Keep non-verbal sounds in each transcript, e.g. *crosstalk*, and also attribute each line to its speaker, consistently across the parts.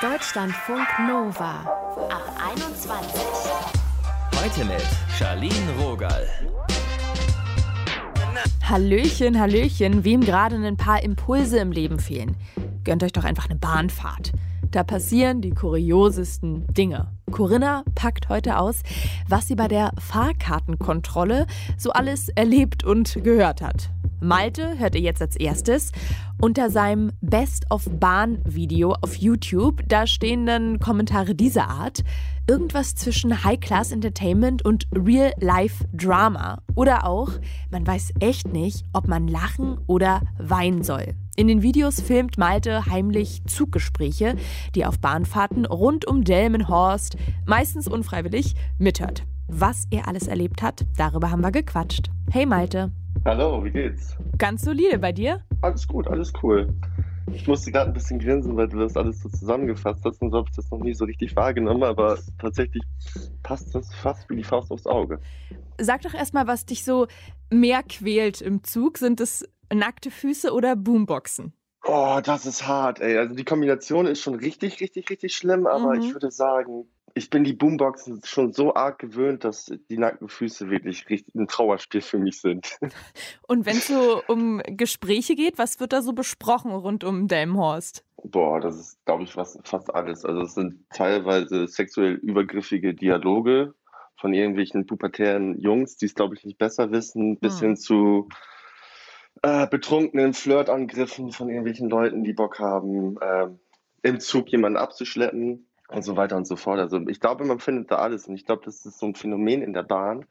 Speaker 1: Deutschlandfunk Nova ab 21.
Speaker 2: Heute mit Charlene Rogal.
Speaker 3: Hallöchen, Hallöchen, wem gerade ein paar Impulse im Leben fehlen. Gönnt euch doch einfach eine Bahnfahrt. Da passieren die kuriosesten Dinge. Corinna packt heute aus, was sie bei der Fahrkartenkontrolle so alles erlebt und gehört hat. Malte hört ihr jetzt als erstes. Unter seinem Best of Bahn Video auf YouTube, da stehen dann Kommentare dieser Art. Irgendwas zwischen High Class Entertainment und Real Life Drama. Oder auch, man weiß echt nicht, ob man lachen oder weinen soll. In den Videos filmt Malte heimlich Zuggespräche, die auf Bahnfahrten rund um Delmenhorst, meistens unfreiwillig, mithört. Was er alles erlebt hat, darüber haben wir gequatscht. Hey Malte.
Speaker 4: Hallo, wie geht's?
Speaker 3: Ganz solide bei dir?
Speaker 4: Alles gut, alles cool. Ich musste gerade ein bisschen grinsen, weil du das alles so zusammengefasst hast und so habe ich das noch nie so richtig wahrgenommen, aber tatsächlich passt das fast wie die Faust aufs Auge.
Speaker 3: Sag doch erstmal, was dich so mehr quält im Zug. Sind es nackte Füße oder Boomboxen?
Speaker 4: Oh, das ist hart, ey. Also die Kombination ist schon richtig, richtig, richtig schlimm, aber
Speaker 3: Mhm.
Speaker 4: ich würde sagen, ich bin die Boomboxen schon so arg gewöhnt, dass die nackten Füße wirklich richtig ein Trauerspiel für mich sind. *laughs*
Speaker 3: Und wenn es so um Gespräche geht, was wird da so besprochen rund um Delmenhorst?
Speaker 4: Boah, das ist, glaube ich, was, fast alles. Also es sind teilweise sexuell übergriffige Dialoge von irgendwelchen pubertären Jungs, die es, glaube ich, nicht besser wissen, bis
Speaker 3: Hm.
Speaker 4: hin zu äh, betrunkenen Flirtangriffen von irgendwelchen Leuten, die Bock haben, ähm, im Zug jemanden abzuschleppen und so weiter und so fort. Also ich glaube, man findet da alles. Und ich glaube, das ist so ein Phänomen in der Bahn,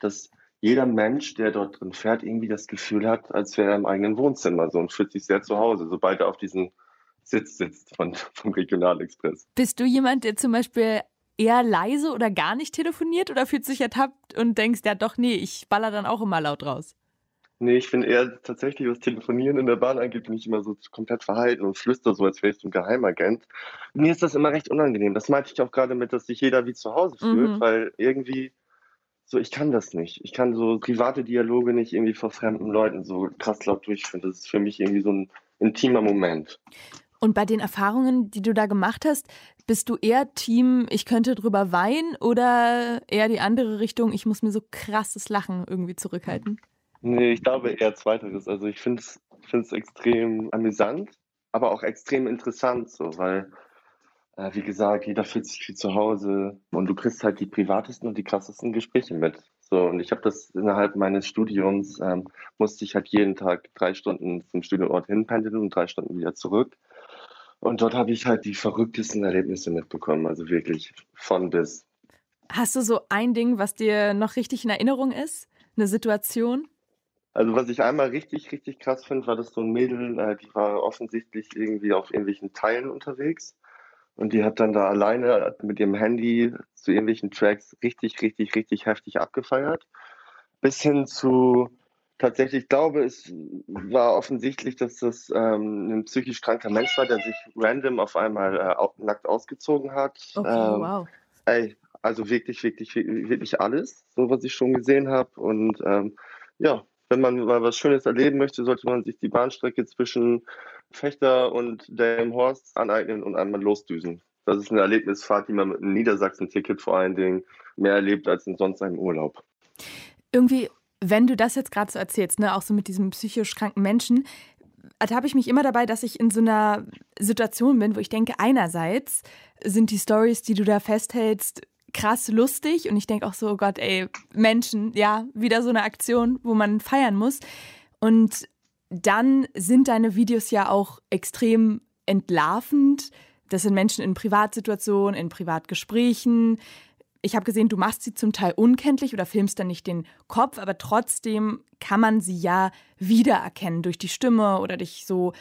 Speaker 4: dass jeder Mensch, der dort drin fährt, irgendwie das Gefühl hat, als wäre er im eigenen Wohnzimmer so und fühlt sich sehr zu Hause, sobald er auf diesen Sitz sitzt von, vom Regionalexpress.
Speaker 3: Bist du jemand, der zum Beispiel eher leise oder gar nicht telefoniert oder fühlt sich ertappt und denkst, ja doch, nee, ich baller dann auch immer laut raus?
Speaker 4: Nee, ich bin eher tatsächlich, was Telefonieren in der Bahn angeht, bin ich immer so komplett verhalten und flüster so, als wäre ich so ein Geheimagent. Mir ist das immer recht unangenehm. Das meinte ich auch gerade mit, dass sich jeder wie zu Hause fühlt,
Speaker 3: Mhm.
Speaker 4: weil irgendwie so, ich kann das nicht. Ich kann so private Dialoge nicht irgendwie vor fremden Leuten so krass laut durchführen. Das ist für mich irgendwie so ein intimer Moment.
Speaker 3: Und bei den Erfahrungen, die du da gemacht hast, bist du eher Team, ich könnte drüber weinen oder eher die andere Richtung, ich muss mir so krasses Lachen irgendwie zurückhalten?
Speaker 4: Nee, ich glaube eher zweiteres. Also ich finde es extrem amüsant, aber auch extrem interessant, so, weil, äh, wie gesagt, jeder fühlt sich wie zu Hause und du kriegst halt die privatesten und die krassesten Gespräche mit. So, und ich habe das innerhalb meines Studiums, ähm, musste ich halt jeden Tag drei Stunden zum Studienort hinpendeln und drei Stunden wieder zurück. Und dort habe ich halt die verrücktesten Erlebnisse mitbekommen, also wirklich von bis.
Speaker 3: Hast du so ein Ding, was dir noch richtig in Erinnerung ist? Eine Situation?
Speaker 4: Also was ich einmal richtig, richtig krass finde, war das so ein Mädel, äh, die war offensichtlich irgendwie auf irgendwelchen Teilen unterwegs und die hat dann da alleine mit ihrem Handy zu irgendwelchen Tracks richtig, richtig, richtig heftig abgefeiert. Bis hin zu tatsächlich, ich glaube, es war offensichtlich, dass das ähm, ein psychisch kranker Mensch war, der sich random auf einmal äh, nackt ausgezogen hat.
Speaker 3: Okay,
Speaker 4: Ähm,
Speaker 3: wow.
Speaker 4: Ey, also wirklich, wirklich, wirklich alles, so was ich schon gesehen habe. Und ähm, ja, wenn man mal was Schönes erleben möchte, sollte man sich die Bahnstrecke zwischen Fechter und Delmenhorst aneignen und einmal losdüsen. Das ist eine Erlebnisfahrt, die man mit einem Niedersachsen-Ticket vor allen Dingen mehr erlebt als in sonst einem Urlaub.
Speaker 3: Irgendwie, wenn du das jetzt gerade so erzählst, ne, auch so mit diesem psychisch kranken Menschen, ertappe ich mich immer dabei, dass ich in so einer Situation bin, wo ich denke, einerseits sind die Stories, die du da festhältst, krass lustig und ich denke auch so, oh Gott, ey, Menschen, ja, wieder so eine Aktion, wo man feiern muss. Und dann sind deine Videos ja auch extrem entlarvend. Das sind Menschen in Privatsituationen, in Privatgesprächen. Ich habe gesehen, du machst sie zum Teil unkenntlich oder filmst dann nicht den Kopf, aber trotzdem kann man sie ja wiedererkennen durch die Stimme oder durch so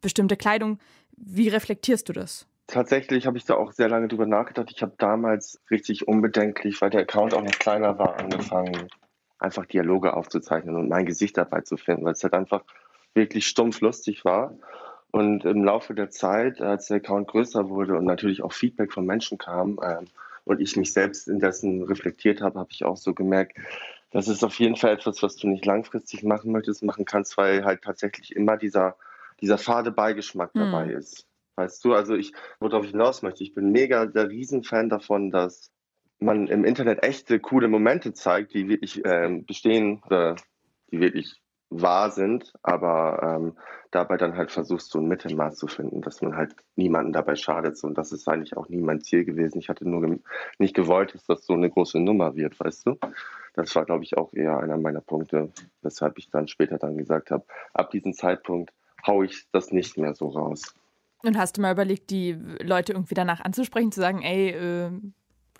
Speaker 3: bestimmte Kleidung. Wie reflektierst du das?
Speaker 4: Tatsächlich habe ich da auch sehr lange drüber nachgedacht. Ich habe damals richtig unbedenklich, weil der Account auch noch kleiner war, angefangen, einfach Dialoge aufzuzeichnen und mein Gesicht dabei zu finden, weil es halt einfach wirklich stumpf lustig war. Und im Laufe der Zeit, als der Account größer wurde und natürlich auch Feedback von Menschen kam ähm, und ich mich selbst indessen reflektiert habe, habe ich auch so gemerkt, das ist auf jeden Fall etwas, was du nicht langfristig machen möchtest, machen kannst, weil halt tatsächlich immer dieser, dieser fade Beigeschmack
Speaker 3: Hm.
Speaker 4: dabei ist. Weißt du, also ich, worauf ich hinaus möchte, ich bin mega der Riesenfan davon, dass man im Internet echte, coole Momente zeigt, die wirklich ähm, bestehen oder die wirklich wahr sind, aber ähm, dabei dann halt versuchst, so ein Mittelmaß zu finden, dass man halt niemanden dabei schadet. Und das ist eigentlich auch nie mein Ziel gewesen. Ich hatte nur nicht gewollt, dass das so eine große Nummer wird, weißt du? Das war, glaube ich, auch eher einer meiner Punkte, weshalb ich dann später dann gesagt habe, ab diesem Zeitpunkt haue ich das nicht mehr so raus.
Speaker 3: Und hast du mal überlegt, die Leute irgendwie danach anzusprechen, zu sagen, ey, äh,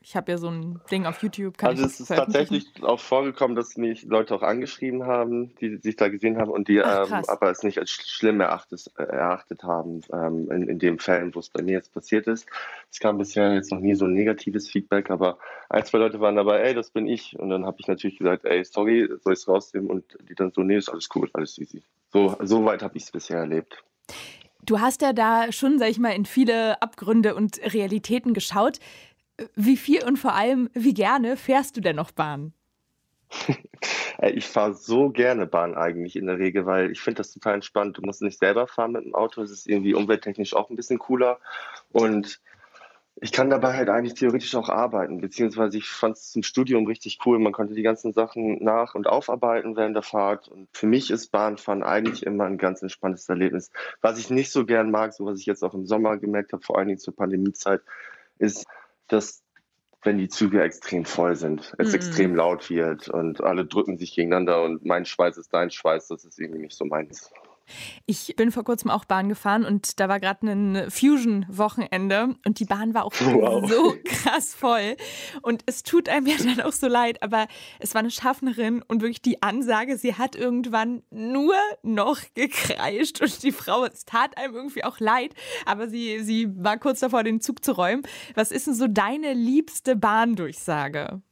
Speaker 3: ich habe ja so ein Ding auf YouTube. Kann
Speaker 4: also es ist tatsächlich auch vorgekommen, dass mich Leute auch angeschrieben haben, die sich da gesehen haben und die Ach, ähm, aber es nicht als schlimm erachtet, erachtet haben ähm, in, in den Fällen, wo es bei mir jetzt passiert ist. Es kam bisher jetzt noch nie so ein negatives Feedback, aber ein, zwei Leute waren dabei, ey, das bin ich. Und dann habe ich natürlich gesagt, ey, sorry, soll ich es rausnehmen? Und die dann so, nee, ist alles cool, alles easy. So, so weit habe ich es bisher erlebt.
Speaker 3: Du hast ja da schon, sag ich mal, in viele Abgründe und Realitäten geschaut. Wie viel und vor allem, wie gerne fährst du denn noch Bahn? *laughs*
Speaker 4: ich fahre so gerne Bahn eigentlich in der Regel, weil ich finde das total entspannt. Du musst nicht selber fahren mit dem Auto. Es ist irgendwie umwelttechnisch auch ein bisschen cooler. Und ich kann dabei halt eigentlich theoretisch auch arbeiten, beziehungsweise ich fand es zum Studium richtig cool. Man konnte die ganzen Sachen nach- und aufarbeiten während der Fahrt. Und für mich ist Bahnfahren eigentlich immer ein ganz entspanntes Erlebnis. Was ich nicht so gern mag, so was ich jetzt auch im Sommer gemerkt habe, vor allen Dingen zur Pandemiezeit, ist, dass wenn die Züge extrem voll sind, es mm. extrem laut wird und alle drücken sich gegeneinander und mein Schweiß ist dein Schweiß, das ist irgendwie nicht so meins.
Speaker 3: Ich bin vor kurzem auch Bahn gefahren und da war gerade ein Fusion-Wochenende und die Bahn war auch *laughs* wow. so krass voll. Und es tut einem ja dann auch so leid, aber es war eine Schaffnerin und wirklich die Ansage, sie hat irgendwann nur noch gekreischt und die Frau, es tat einem irgendwie auch leid, aber sie, sie war kurz davor, den Zug zu räumen. Was ist denn so deine liebste Bahndurchsage?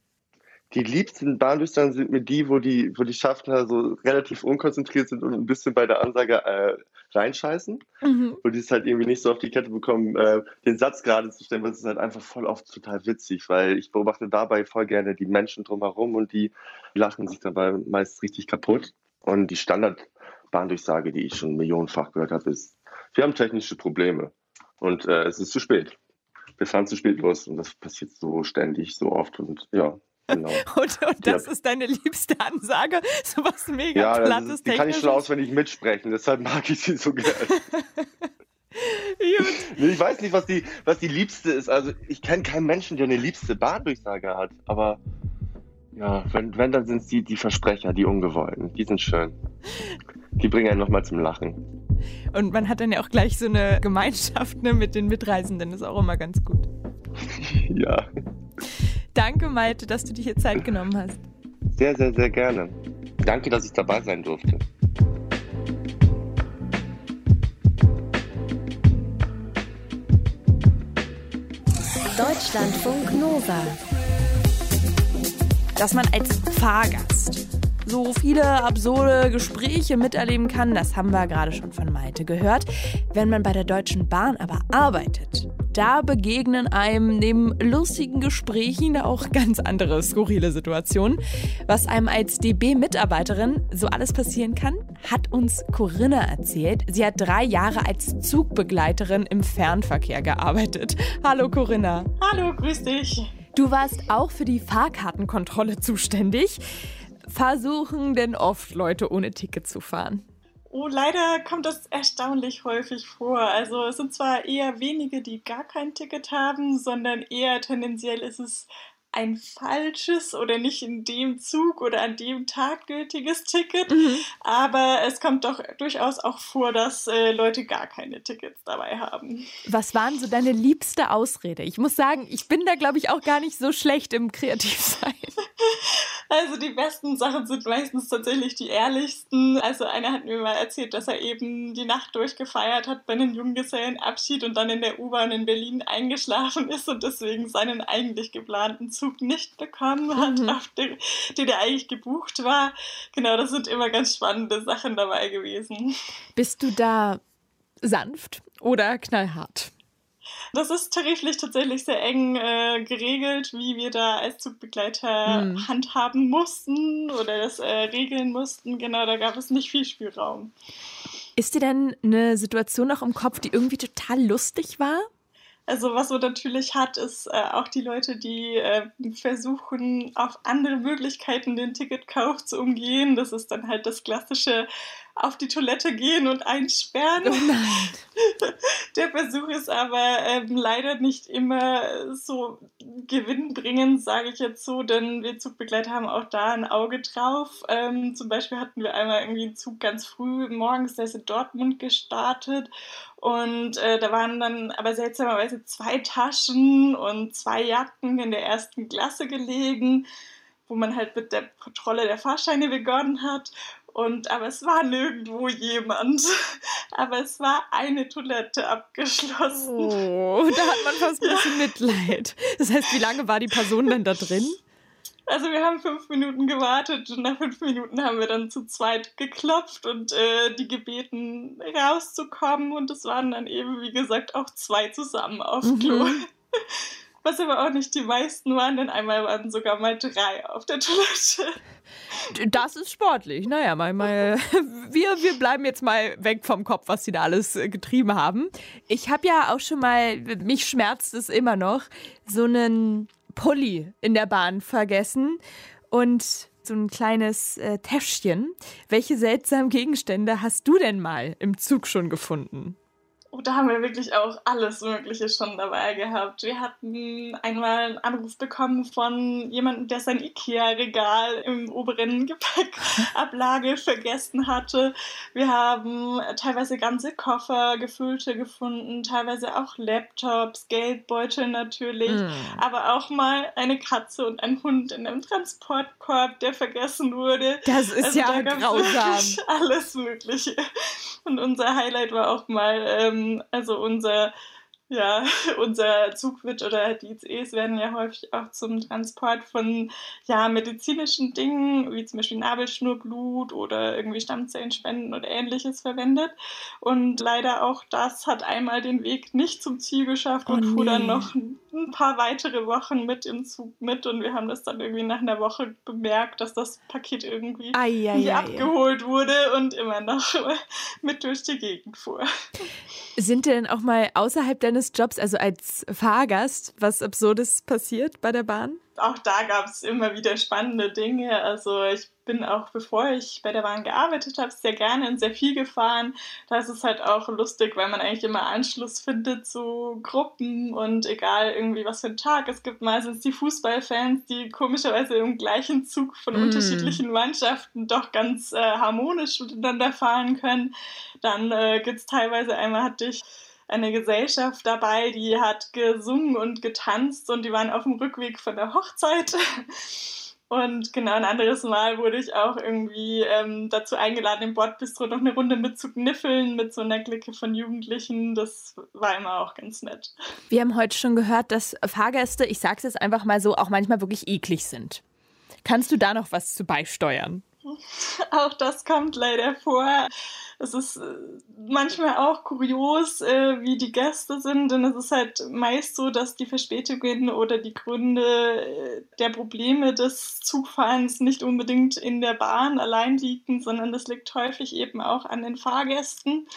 Speaker 4: Die liebsten Bahndurchsagen sind mir die, wo die, wo die Schaffner so relativ unkonzentriert sind und ein bisschen bei der Ansage äh, reinscheißen. Mhm. Wo die es halt irgendwie nicht so auf die Kette bekommen, äh, den Satz gerade zu stellen, weil es ist halt einfach voll oft total witzig, weil ich beobachte dabei voll gerne die Menschen drumherum und die lachen sich dabei meist richtig kaputt. Und die Standardbahndurchsage, die ich schon millionenfach gehört habe, ist, wir haben technische Probleme und äh, es ist zu spät. Wir fahren zu spät los und das passiert so ständig, so oft und ja, Genau. *laughs*
Speaker 3: Und, und das ja. ist deine liebste Ansage? So was mega ja, plattes
Speaker 4: ist, Die kann ich schon auswendig mitsprechen, deshalb mag ich sie so gerne. *laughs* ich weiß nicht, was die, was die liebste ist. Also ich kenne keinen Menschen, der eine liebste Bahndurchsage hat. Aber ja, wenn, wenn dann sind es die, die Versprecher, die Ungewollten. Die sind schön. Die bringen einen nochmal zum Lachen.
Speaker 3: Und man hat dann ja auch gleich so eine Gemeinschaft ne, mit den Mitreisenden. Das ist auch immer ganz gut. *laughs*
Speaker 4: ja.
Speaker 3: Danke, Malte, dass du dir hier Zeit genommen hast.
Speaker 4: Sehr, sehr, sehr gerne. Danke, dass ich dabei sein durfte.
Speaker 1: Deutschlandfunk Nova.
Speaker 3: Dass man als Fahrgast so viele absurde Gespräche miterleben kann, das haben wir gerade schon von Malte gehört. Wenn man bei der Deutschen Bahn aber arbeitet, da begegnen einem neben lustigen Gesprächen auch ganz andere skurrile Situationen. Was einem als DB-Mitarbeiterin so alles passieren kann, hat uns Corinna erzählt. Sie hat drei Jahre als Zugbegleiterin im Fernverkehr gearbeitet. Hallo Corinna.
Speaker 5: Hallo, grüß dich.
Speaker 3: Du warst auch für die Fahrkartenkontrolle zuständig. Versuchen denn oft Leute ohne Ticket zu fahren?
Speaker 5: Oh, leider kommt das erstaunlich häufig vor. Also es sind zwar eher wenige, die gar kein Ticket haben, sondern eher tendenziell ist es ein falsches oder nicht in dem Zug oder an dem Tag gültiges Ticket. Mhm. Aber es kommt doch durchaus auch vor, dass äh, Leute gar keine Tickets dabei haben.
Speaker 3: Was waren so deine liebste Ausrede? Ich muss sagen, ich bin da, glaube ich, auch gar nicht so schlecht im Kreativsein. *laughs*
Speaker 5: Also die besten Sachen sind meistens tatsächlich die ehrlichsten. Also einer hat mir mal erzählt, dass er eben die Nacht durchgefeiert hat bei einem Junggesellenabschied und dann in der U-Bahn in Berlin eingeschlafen ist und deswegen seinen eigentlich geplanten Zug Zug nicht bekommen hat, mhm. auf den, den er eigentlich gebucht war. Genau, das sind immer ganz spannende Sachen dabei gewesen.
Speaker 3: Bist du da sanft oder knallhart?
Speaker 5: Das ist tariflich tatsächlich sehr eng äh, geregelt, wie wir da als Zugbegleiter mhm. handhaben mussten oder das äh, regeln mussten. Genau, da gab es nicht viel Spielraum.
Speaker 3: Ist dir denn eine Situation noch im Kopf, die irgendwie total lustig war?
Speaker 5: Also was man natürlich hat, ist äh, auch die Leute, die äh, versuchen, auf andere Möglichkeiten den Ticketkauf zu umgehen. Das ist dann halt das klassische auf die Toilette gehen und einsperren.
Speaker 3: Oh nein. *laughs*
Speaker 5: Der Versuch ist aber ähm, leider nicht immer so gewinnbringend, sage ich jetzt so, denn wir Zugbegleiter haben auch da ein Auge drauf. Ähm, zum Beispiel hatten wir einmal irgendwie einen Zug ganz früh morgens, der ist in Dortmund gestartet und äh, da waren dann aber seltsamerweise zwei Taschen und zwei Jacken in der ersten Klasse gelegen wo man halt mit der Kontrolle der Fahrscheine begonnen hat. Und, aber es war nirgendwo jemand. *laughs* Aber es war eine Toilette abgeschlossen.
Speaker 3: Oh, da hat man fast ein *laughs* bisschen Mitleid. Das heißt, wie lange war die Person denn da drin?
Speaker 5: Also wir haben fünf Minuten gewartet und nach fünf Minuten haben wir dann zu zweit geklopft und äh, die gebeten rauszukommen und es waren dann eben, wie gesagt, auch zwei zusammen auf Klo. Mhm. *laughs* Was aber auch nicht die meisten waren, denn einmal waren sogar mal drei auf der Toilette.
Speaker 3: Das ist sportlich. Naja, mal, mal, wir, wir bleiben jetzt mal weg vom Kopf, was sie da alles äh, getrieben haben. Ich habe ja auch schon mal, mich schmerzt es immer noch, so einen Pulli in der Bahn vergessen und so ein kleines äh, Täschchen. Welche seltsamen Gegenstände hast du denn mal im Zug schon gefunden?
Speaker 5: Oh, da haben wir wirklich auch alles Mögliche schon dabei gehabt. Wir hatten einmal einen Anruf bekommen von jemandem, der sein IKEA-Regal im oberen Gepäckablage *laughs* vergessen hatte. Wir haben teilweise ganze Koffer, gefüllte gefunden, teilweise auch Laptops, Geldbeutel natürlich, mm. aber auch mal eine Katze und ein Hund in einem Transportkorb, der vergessen wurde.
Speaker 3: Das ist also ja da grausam. *laughs*
Speaker 5: Alles Mögliche. Und unser Highlight war auch mal, ähm, also unser ja, *laughs* unser Zug wird oder die ICEs werden ja häufig auch zum Transport von ja, medizinischen Dingen, wie zum Beispiel Nabelschnurblut oder irgendwie Stammzellenspenden oder ähnliches verwendet. Und leider auch das hat einmal den Weg nicht zum Ziel geschafft oh, und fuhr nee. dann noch ein paar weitere Wochen mit im Zug mit. Und wir haben das dann irgendwie nach einer Woche bemerkt, dass das Paket irgendwie
Speaker 3: ai, ai, ai,
Speaker 5: abgeholt wurde und immer noch *laughs* mit durch die Gegend fuhr.
Speaker 3: Sind denn auch mal außerhalb deines Jobs, also als Fahrgast, was Absurdes passiert bei der Bahn?
Speaker 5: Auch da gab es immer wieder spannende Dinge. Also ich bin auch, bevor ich bei der Bahn gearbeitet habe, sehr gerne und sehr viel gefahren. Da ist es halt auch lustig, weil man eigentlich immer Anschluss findet zu Gruppen und egal irgendwie was für ein Tag. Es gibt meistens die Fußballfans, die komischerweise im gleichen Zug von mm. unterschiedlichen Mannschaften doch ganz äh, harmonisch miteinander fahren können. Dann äh, gibt es teilweise einmal hatte ich eine Gesellschaft dabei, die hat gesungen und getanzt und die waren auf dem Rückweg von der Hochzeit. *laughs* Und genau ein anderes Mal wurde ich auch irgendwie ähm, dazu eingeladen, im Bordbistro noch eine Runde mitzukniffeln mit so einer Clique von Jugendlichen. Das war immer auch ganz nett.
Speaker 3: Wir haben heute schon gehört, dass Fahrgäste, ich sag's jetzt einfach mal so, auch manchmal wirklich eklig sind. Kannst du da noch was zu beisteuern? *laughs*
Speaker 5: Auch das kommt leider vor. Es ist äh, manchmal auch kurios, äh, wie die Gäste sind, denn es ist halt meist so, dass die Verspätungen oder die Gründe äh, der Probleme des Zugfahrens nicht unbedingt in der Bahn allein liegen, sondern das liegt häufig eben auch an den Fahrgästen.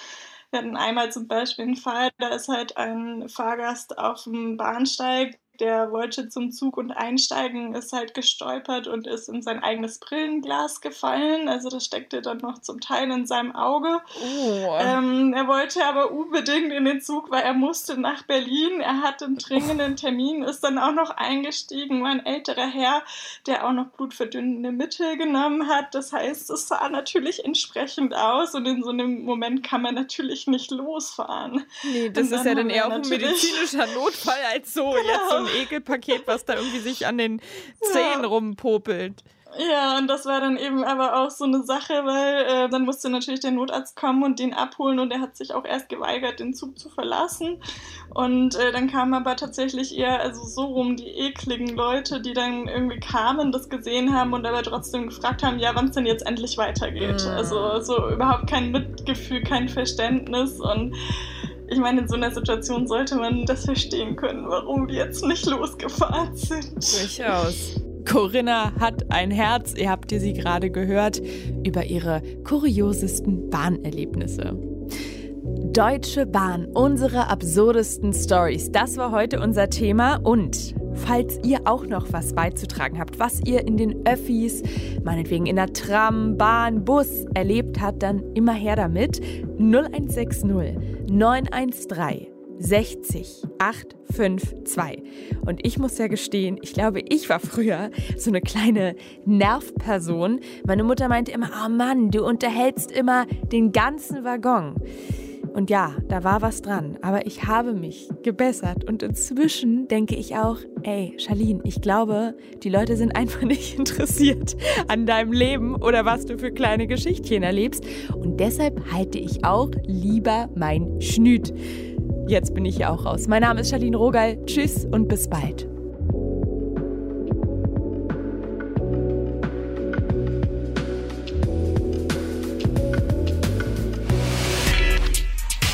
Speaker 5: Wir hatten einmal zum Beispiel einen Fall, da ist halt ein Fahrgast auf dem Bahnsteig der wollte zum Zug und einsteigen, ist halt gestolpert und ist in sein eigenes Brillenglas gefallen. Also das steckte dann noch zum Teil in seinem Auge. Oh. Ähm, er wollte aber unbedingt in den Zug, weil er musste nach Berlin. Er hatte einen dringenden Termin, ist dann auch noch eingestiegen, war ein älterer Herr, der auch noch blutverdünnende Mittel genommen hat. Das heißt, es sah natürlich entsprechend aus und in so einem Moment kann man natürlich nicht losfahren.
Speaker 3: Nee, das ist ja dann eher auch ein medizinischer Notfall als so *laughs* jetzt so ein Ekelpaket, was da irgendwie sich an den Zähnen ja. rumpopelt.
Speaker 5: Ja, und das war dann eben aber auch so eine Sache, weil äh, dann musste natürlich der Notarzt kommen und den abholen und er hat sich auch erst geweigert, den Zug zu verlassen. Und äh, dann kamen aber tatsächlich eher, also so rum, die ekligen Leute, die dann irgendwie kamen, das gesehen haben und aber trotzdem gefragt haben, ja, wann es denn jetzt endlich weitergeht. Mhm. Also so überhaupt kein Mitgefühl, kein Verständnis und ich meine, in so einer Situation sollte man das verstehen können, warum wir jetzt nicht losgefahren sind.
Speaker 3: Durchaus. Corinna hat ein Herz, ihr habt ihr sie gerade gehört, über ihre kuriosesten Bahnerlebnisse. Deutsche Bahn, unsere absurdesten Stories. Das war heute unser Thema und falls ihr auch noch was beizutragen habt, was ihr in den Öffis, meinetwegen in der Tram, Bahn, Bus erlebt habt, dann immer her damit. 0160 913 60 852. Und ich muss ja gestehen, ich glaube, ich war früher so eine kleine Nervperson. Meine Mutter meinte immer, oh Mann, du unterhältst immer den ganzen Waggon. Und ja, da war was dran, aber ich habe mich gebessert und inzwischen denke ich auch, ey, Charlene, ich glaube, die Leute sind einfach *laughs* nicht interessiert an deinem Leben oder was du für kleine Geschichtchen erlebst und deshalb halte ich auch lieber mein Schnüt. Jetzt bin ich ja auch raus. Mein Name ist Charlene Rogal. Tschüss und bis bald.